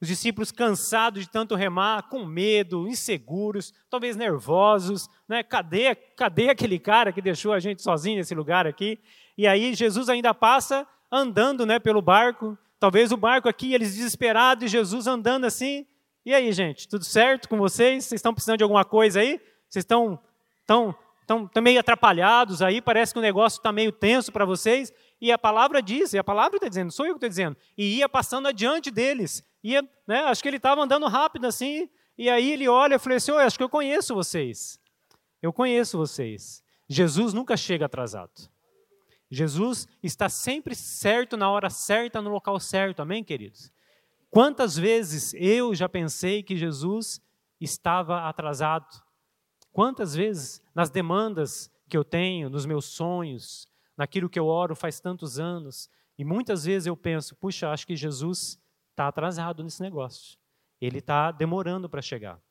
Os discípulos cansados de tanto remar, com medo, inseguros, talvez nervosos, né? Cadê, cadê aquele cara que deixou a gente sozinho nesse lugar aqui? E aí Jesus ainda passa andando, né, pelo barco. Talvez o barco aqui, eles desesperados, e Jesus andando assim. E aí, gente, tudo certo com vocês? Vocês estão precisando de alguma coisa aí? Vocês estão tão, tão, tão meio atrapalhados aí? Parece que o negócio está meio tenso para vocês. E a palavra diz, e a palavra está dizendo, sou eu que estou dizendo, e ia passando adiante deles. Ia, né, acho que ele estava andando rápido assim, e aí ele olha e falou assim: acho que eu conheço vocês. Eu conheço vocês. Jesus nunca chega atrasado. Jesus está sempre certo na hora certa, no local certo, amém, queridos? Quantas vezes eu já pensei que Jesus estava atrasado? Quantas vezes nas demandas que eu tenho, nos meus sonhos, naquilo que eu oro faz tantos anos, e muitas vezes eu penso, puxa, acho que Jesus está atrasado nesse negócio. Ele está demorando para chegar.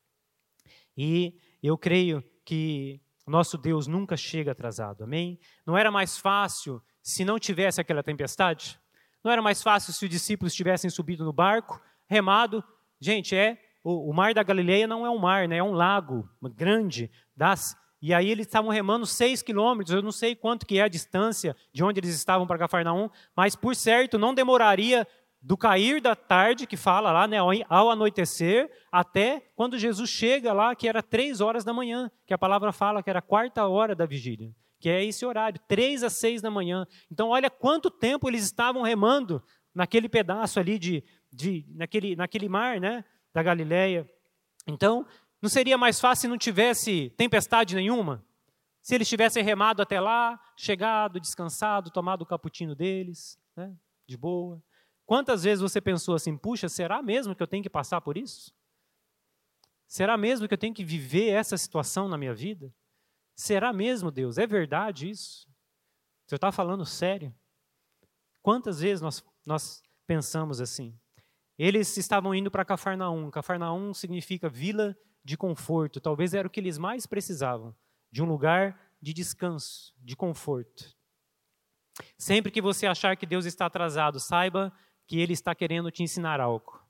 E eu creio que nosso Deus nunca chega atrasado, amém? Não era mais fácil se não tivesse aquela tempestade? Não era mais fácil se os discípulos tivessem subido no barco, remado? Gente, é o, o mar da Galileia não é um mar, né? é um lago grande. Das, e aí eles estavam remando seis quilômetros, eu não sei quanto que é a distância de onde eles estavam para Cafarnaum, mas por certo não demoraria do cair da tarde, que fala lá, né, ao anoitecer, até quando Jesus chega lá, que era três horas da manhã, que a palavra fala que era a quarta hora da vigília, que é esse horário, três a seis da manhã. Então, olha quanto tempo eles estavam remando naquele pedaço ali de, de naquele, naquele mar, né, da Galileia. Então, não seria mais fácil se não tivesse tempestade nenhuma? Se eles tivessem remado até lá, chegado, descansado, tomado o cappuccino deles, né, de boa. Quantas vezes você pensou assim, puxa, será mesmo que eu tenho que passar por isso? Será mesmo que eu tenho que viver essa situação na minha vida? Será mesmo, Deus? É verdade isso? Você está falando sério? Quantas vezes nós, nós pensamos assim? Eles estavam indo para Cafarnaum. Cafarnaum significa vila de conforto. Talvez era o que eles mais precisavam, de um lugar de descanso, de conforto. Sempre que você achar que Deus está atrasado, saiba que ele está querendo te ensinar algo.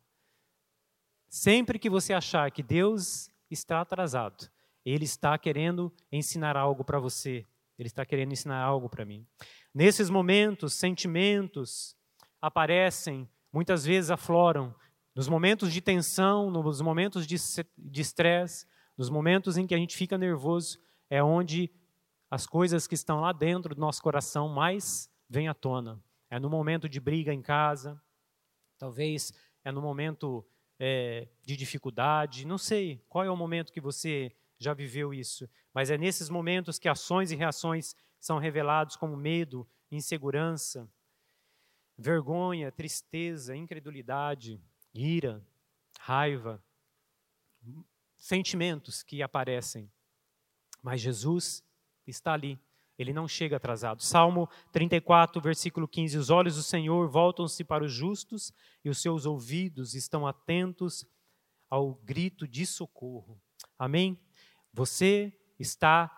Sempre que você achar que Deus está atrasado, ele está querendo ensinar algo para você. Ele está querendo ensinar algo para mim. Nesses momentos, sentimentos aparecem, muitas vezes afloram. Nos momentos de tensão, nos momentos de estresse, nos momentos em que a gente fica nervoso, é onde as coisas que estão lá dentro do nosso coração mais vêm à tona. É no momento de briga em casa, Talvez é no momento é, de dificuldade, não sei qual é o momento que você já viveu isso, mas é nesses momentos que ações e reações são revelados como medo, insegurança, vergonha, tristeza, incredulidade, ira, raiva, sentimentos que aparecem. Mas Jesus está ali ele não chega atrasado. Salmo 34, versículo 15: Os olhos do Senhor voltam-se para os justos e os seus ouvidos estão atentos ao grito de socorro. Amém? Você está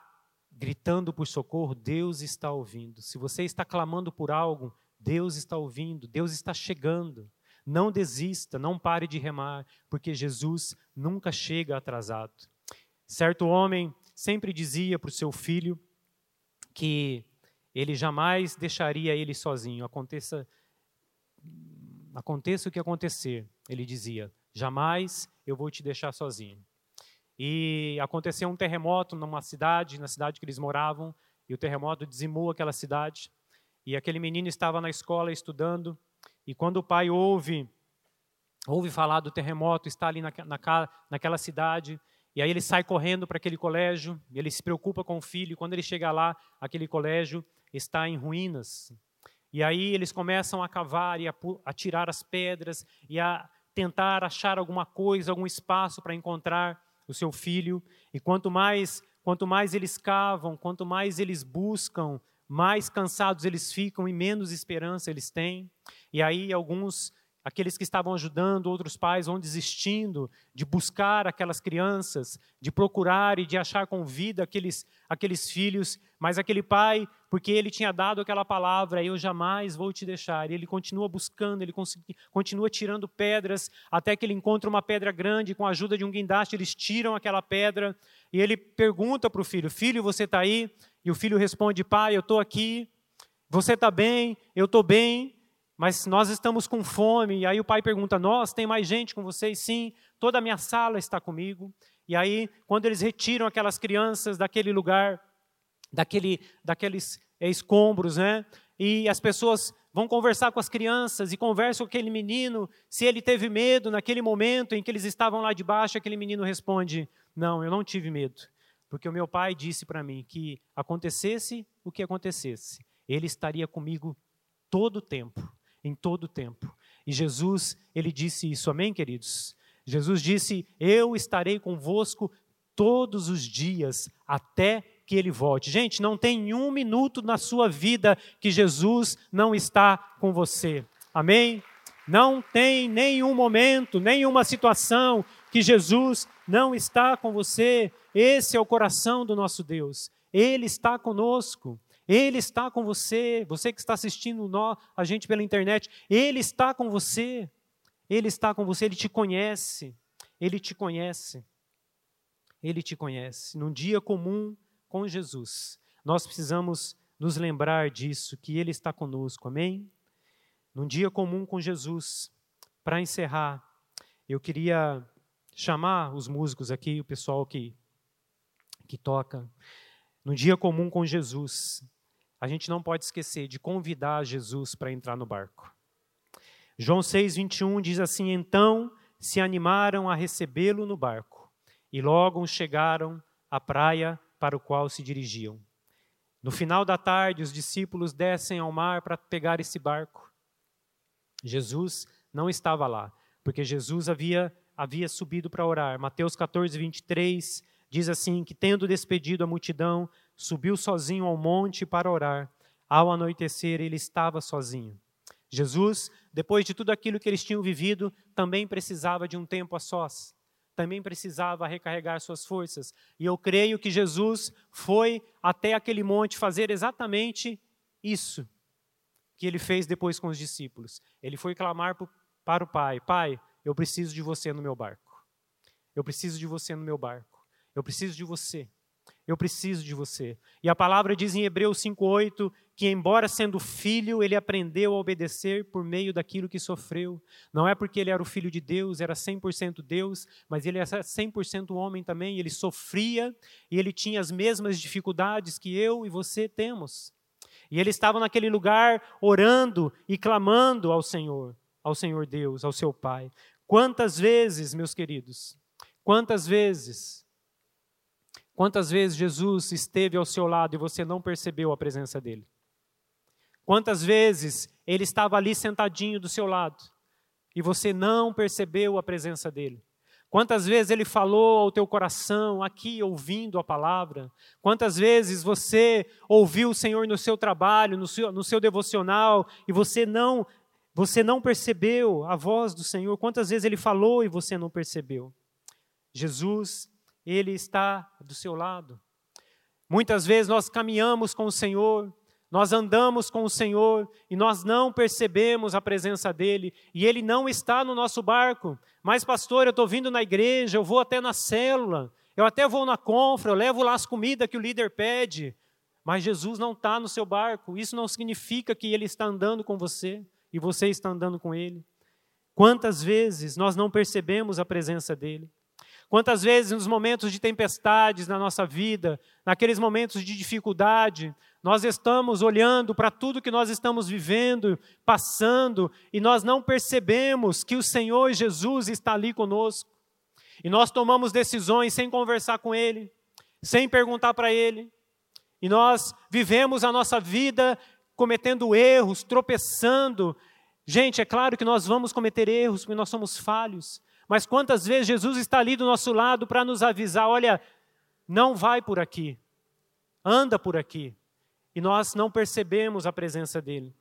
gritando por socorro, Deus está ouvindo. Se você está clamando por algo, Deus está ouvindo, Deus está chegando. Não desista, não pare de remar, porque Jesus nunca chega atrasado. Certo homem sempre dizia para o seu filho, que ele jamais deixaria ele sozinho. Aconteça, aconteça o que acontecer, ele dizia, jamais eu vou te deixar sozinho. E aconteceu um terremoto numa cidade, na cidade que eles moravam, e o terremoto dizimou aquela cidade. E aquele menino estava na escola estudando, e quando o pai ouve ouve falar do terremoto, está ali na, na, naquela cidade, e aí ele sai correndo para aquele colégio, ele se preocupa com o filho, e quando ele chega lá, aquele colégio está em ruínas. E aí eles começam a cavar e a, a tirar as pedras e a tentar achar alguma coisa, algum espaço para encontrar o seu filho. E quanto mais, quanto mais eles cavam, quanto mais eles buscam, mais cansados eles ficam e menos esperança eles têm. E aí alguns Aqueles que estavam ajudando outros pais vão desistindo de buscar aquelas crianças, de procurar e de achar com vida aqueles, aqueles filhos, mas aquele pai, porque ele tinha dado aquela palavra, eu jamais vou te deixar, ele continua buscando, ele continua tirando pedras, até que ele encontra uma pedra grande, com a ajuda de um guindaste, eles tiram aquela pedra, e ele pergunta para o filho: Filho, você está aí? E o filho responde: Pai, eu estou aqui. Você está bem? Eu estou bem mas nós estamos com fome. E aí o pai pergunta: Nós, tem mais gente com vocês? Sim, toda a minha sala está comigo. E aí, quando eles retiram aquelas crianças daquele lugar, daquele, daqueles escombros, né? E as pessoas vão conversar com as crianças e conversam com aquele menino, se ele teve medo naquele momento em que eles estavam lá debaixo, aquele menino responde: Não, eu não tive medo, porque o meu pai disse para mim que acontecesse o que acontecesse, ele estaria comigo todo o tempo em todo o tempo. E Jesus, ele disse isso, amém, queridos? Jesus disse: Eu estarei convosco todos os dias até que ele volte. Gente, não tem um minuto na sua vida que Jesus não está com você. Amém? Não tem nenhum momento, nenhuma situação que Jesus não está com você. Esse é o coração do nosso Deus. Ele está conosco. Ele está com você, você que está assistindo a gente pela internet, Ele está com você, Ele está com você, Ele te conhece, Ele te conhece, Ele te conhece. Num dia comum com Jesus, nós precisamos nos lembrar disso, que Ele está conosco, amém? Num dia comum com Jesus, para encerrar, eu queria chamar os músicos aqui, o pessoal que, que toca, num dia comum com Jesus, a gente não pode esquecer de convidar Jesus para entrar no barco. João 6, 21 diz assim: Então se animaram a recebê-lo no barco, e logo chegaram à praia para o qual se dirigiam. No final da tarde, os discípulos descem ao mar para pegar esse barco. Jesus não estava lá, porque Jesus havia, havia subido para orar. Mateus 14, 23 diz assim: que tendo despedido a multidão, subiu sozinho ao monte para orar. Ao anoitecer, ele estava sozinho. Jesus, depois de tudo aquilo que eles tinham vivido, também precisava de um tempo a sós. Também precisava recarregar suas forças. E eu creio que Jesus foi até aquele monte fazer exatamente isso que ele fez depois com os discípulos. Ele foi clamar para o Pai: Pai, eu preciso de você no meu barco. Eu preciso de você no meu barco. Eu preciso de você. Eu preciso de você. E a palavra diz em Hebreus 5,8 que, embora sendo filho, ele aprendeu a obedecer por meio daquilo que sofreu. Não é porque ele era o filho de Deus, era 100% Deus, mas ele era 100% homem também. Ele sofria e ele tinha as mesmas dificuldades que eu e você temos. E ele estava naquele lugar orando e clamando ao Senhor, ao Senhor Deus, ao seu Pai. Quantas vezes, meus queridos, quantas vezes Quantas vezes Jesus esteve ao seu lado e você não percebeu a presença dele? Quantas vezes ele estava ali sentadinho do seu lado e você não percebeu a presença dele? Quantas vezes ele falou ao teu coração aqui ouvindo a palavra? Quantas vezes você ouviu o Senhor no seu trabalho, no seu, no seu devocional e você não você não percebeu a voz do Senhor? Quantas vezes ele falou e você não percebeu? Jesus ele está do seu lado. Muitas vezes nós caminhamos com o Senhor, nós andamos com o Senhor e nós não percebemos a presença dEle, e Ele não está no nosso barco. Mas, pastor, eu estou vindo na igreja, eu vou até na célula, eu até vou na confra, eu levo lá as comidas que o líder pede, mas Jesus não está no seu barco. Isso não significa que Ele está andando com você e você está andando com Ele. Quantas vezes nós não percebemos a presença dEle? Quantas vezes nos momentos de tempestades na nossa vida, naqueles momentos de dificuldade, nós estamos olhando para tudo que nós estamos vivendo, passando, e nós não percebemos que o Senhor Jesus está ali conosco. E nós tomamos decisões sem conversar com Ele, sem perguntar para Ele. E nós vivemos a nossa vida cometendo erros, tropeçando, Gente, é claro que nós vamos cometer erros, porque nós somos falhos. Mas quantas vezes Jesus está ali do nosso lado para nos avisar: olha, não vai por aqui, anda por aqui. E nós não percebemos a presença dele.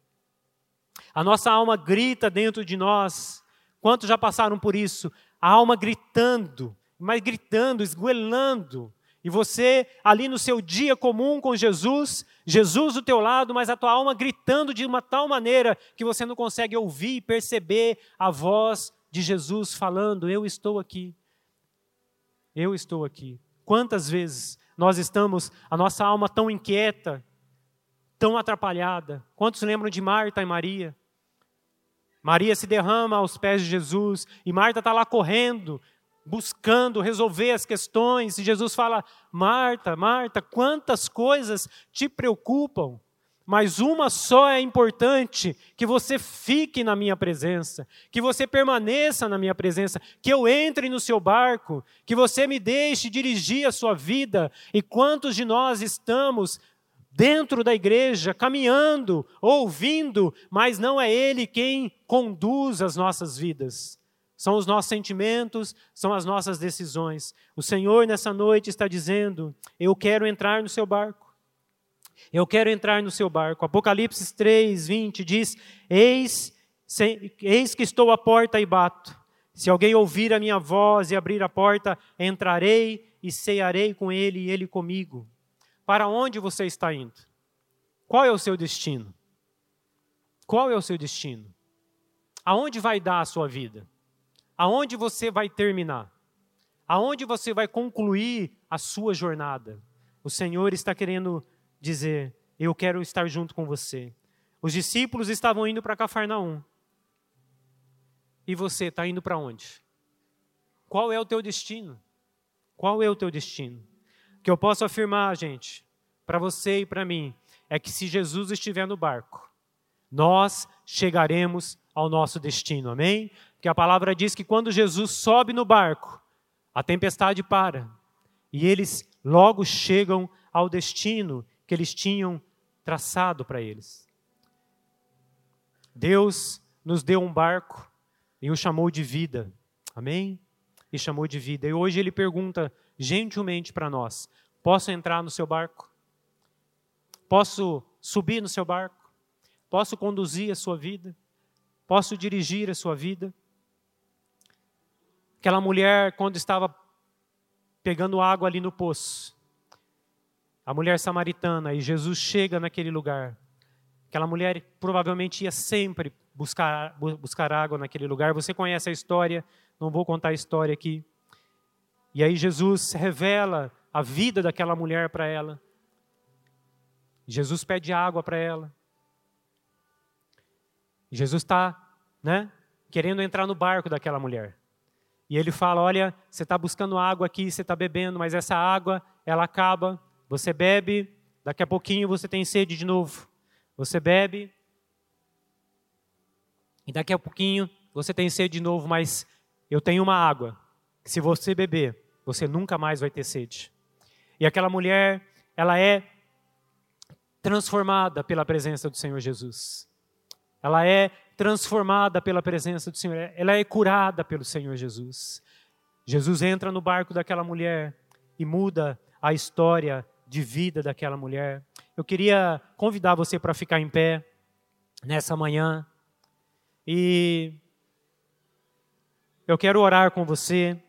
A nossa alma grita dentro de nós. Quantos já passaram por isso? A alma gritando, mas gritando, esgoelando. E você ali no seu dia comum com Jesus, Jesus do teu lado, mas a tua alma gritando de uma tal maneira que você não consegue ouvir e perceber a voz de Jesus falando: Eu estou aqui. Eu estou aqui. Quantas vezes nós estamos, a nossa alma tão inquieta, tão atrapalhada. Quantos lembram de Marta e Maria? Maria se derrama aos pés de Jesus e Marta está lá correndo, buscando resolver as questões. E Jesus fala: Marta, Marta, quantas coisas te preocupam? Mas uma só é importante: que você fique na minha presença, que você permaneça na minha presença, que eu entre no seu barco, que você me deixe dirigir a sua vida. E quantos de nós estamos dentro da igreja, caminhando, ouvindo, mas não é Ele quem conduz as nossas vidas. São os nossos sentimentos, são as nossas decisões. O Senhor nessa noite está dizendo: Eu quero entrar no seu barco. Eu quero entrar no seu barco. Apocalipse 3, 20 diz: Eis, se, eis que estou à porta e bato. Se alguém ouvir a minha voz e abrir a porta, entrarei e cearei com ele e ele comigo. Para onde você está indo? Qual é o seu destino? Qual é o seu destino? Aonde vai dar a sua vida? Aonde você vai terminar? Aonde você vai concluir a sua jornada? O Senhor está querendo dizer: Eu quero estar junto com você. Os discípulos estavam indo para Cafarnaum. E você está indo para onde? Qual é o teu destino? Qual é o teu destino? que eu posso afirmar, gente, para você e para mim, é que se Jesus estiver no barco, nós chegaremos ao nosso destino, amém? Porque a palavra diz que quando Jesus sobe no barco, a tempestade para e eles logo chegam ao destino que eles tinham traçado para eles. Deus nos deu um barco e o chamou de vida, amém? E chamou de vida. E hoje ele pergunta gentilmente para nós: Posso entrar no seu barco? Posso subir no seu barco? Posso conduzir a sua vida? Posso dirigir a sua vida? Aquela mulher, quando estava pegando água ali no poço, a mulher samaritana, e Jesus chega naquele lugar. Aquela mulher provavelmente ia sempre buscar, buscar água naquele lugar. Você conhece a história, não vou contar a história aqui. E aí Jesus revela a vida daquela mulher para ela. Jesus pede água para ela. Jesus está, né, querendo entrar no barco daquela mulher. E ele fala: Olha, você está buscando água aqui, você está bebendo, mas essa água, ela acaba. Você bebe, daqui a pouquinho você tem sede de novo. Você bebe, e daqui a pouquinho você tem sede de novo, mas eu tenho uma água que se você beber, você nunca mais vai ter sede. E aquela mulher, ela é transformada pela presença do Senhor Jesus. Ela é transformada pela presença do Senhor. Ela é curada pelo Senhor Jesus. Jesus entra no barco daquela mulher e muda a história de vida daquela mulher. Eu queria convidar você para ficar em pé nessa manhã. E eu quero orar com você.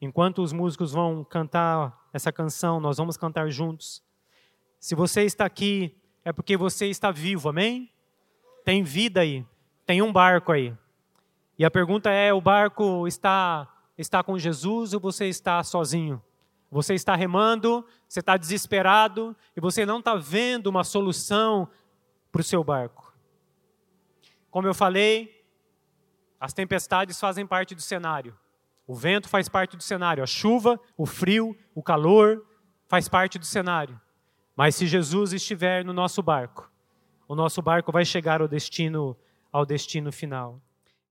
Enquanto os músicos vão cantar essa canção, nós vamos cantar juntos. Se você está aqui, é porque você está vivo, amém? Tem vida aí, tem um barco aí. E a pergunta é: o barco está, está com Jesus ou você está sozinho? Você está remando, você está desesperado e você não está vendo uma solução para o seu barco. Como eu falei, as tempestades fazem parte do cenário. O vento faz parte do cenário, a chuva, o frio, o calor faz parte do cenário. Mas se Jesus estiver no nosso barco, o nosso barco vai chegar ao destino ao destino final.